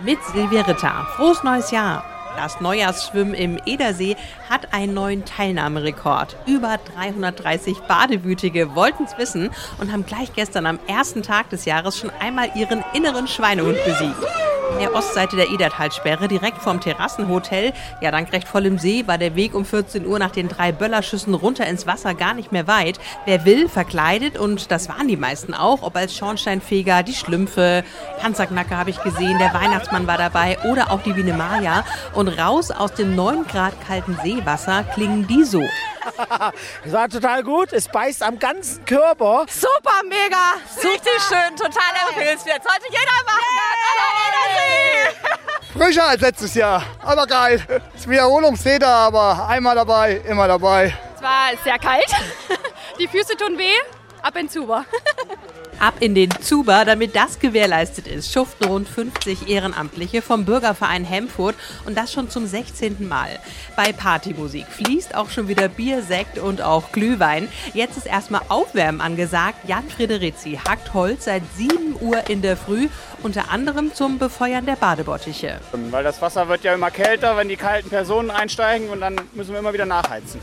mit Silvia Ritter. Frohes neues Jahr! Das Neujahrsschwimmen im Edersee hat einen neuen Teilnahmerekord. Über 330 Badewütige wollten es wissen und haben gleich gestern am ersten Tag des Jahres schon einmal ihren inneren Schweinehund besiegt der Ostseite der Edertalsperre, direkt vom Terrassenhotel. Ja, dank recht vollem See war der Weg um 14 Uhr nach den drei Böllerschüssen runter ins Wasser gar nicht mehr weit. Wer will, verkleidet und das waren die meisten auch, ob als Schornsteinfeger, die Schlümpfe, Panzerknacker habe ich gesehen, der Weihnachtsmann war dabei oder auch die Biene Maya. Und raus aus dem 9 Grad kalten Seewasser klingen die so. Es war total gut. Es beißt am ganzen Körper. Super, mega. Richtig schön. Total empfehlenswert. Sollte jeder. Frischer als letztes Jahr. Aber geil. Das Wiederholungstäter, aber einmal dabei, immer dabei. Es war sehr kalt. Die Füße tun weh. Ab in Zuber. Ab in den Zuber, damit das gewährleistet ist, schuften rund 50 Ehrenamtliche vom Bürgerverein Hemfurt und das schon zum 16. Mal. Bei Partymusik fließt auch schon wieder Bier, Sekt und auch Glühwein. Jetzt ist erstmal Aufwärmen angesagt. Jan Frederici hackt Holz seit 7 Uhr in der Früh, unter anderem zum Befeuern der Badebottiche. Weil das Wasser wird ja immer kälter, wenn die kalten Personen einsteigen und dann müssen wir immer wieder nachheizen.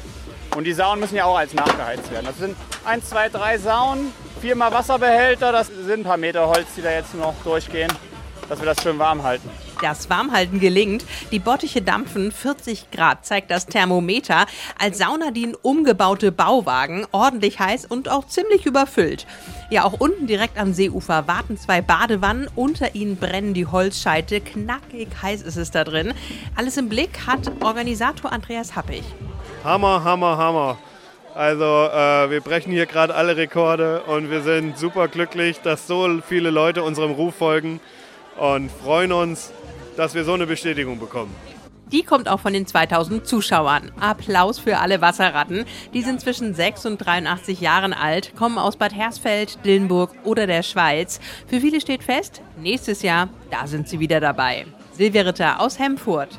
Und die Saunen müssen ja auch als nachgeheizt werden. Das sind 1, 2, 3 Saunen, viermal Wasserbehälter. Das sind ein paar Meter Holz, die da jetzt noch durchgehen, dass wir das schön warm halten. Das Warmhalten gelingt. Die Bottiche dampfen 40 Grad, zeigt das Thermometer. Als Sauna dienen umgebaute Bauwagen, ordentlich heiß und auch ziemlich überfüllt. Ja, auch unten direkt am Seeufer warten zwei Badewannen. Unter ihnen brennen die Holzscheite. Knackig heiß ist es da drin. Alles im Blick hat Organisator Andreas Happig. Hammer, Hammer, Hammer. Also äh, wir brechen hier gerade alle Rekorde und wir sind super glücklich, dass so viele Leute unserem Ruf folgen und freuen uns, dass wir so eine Bestätigung bekommen. Die kommt auch von den 2000 Zuschauern. Applaus für alle Wasserratten. Die sind zwischen 6 und 83 Jahren alt, kommen aus Bad Hersfeld, Dillenburg oder der Schweiz. Für viele steht fest, nächstes Jahr, da sind sie wieder dabei. Silvia Ritter aus Hemfurt.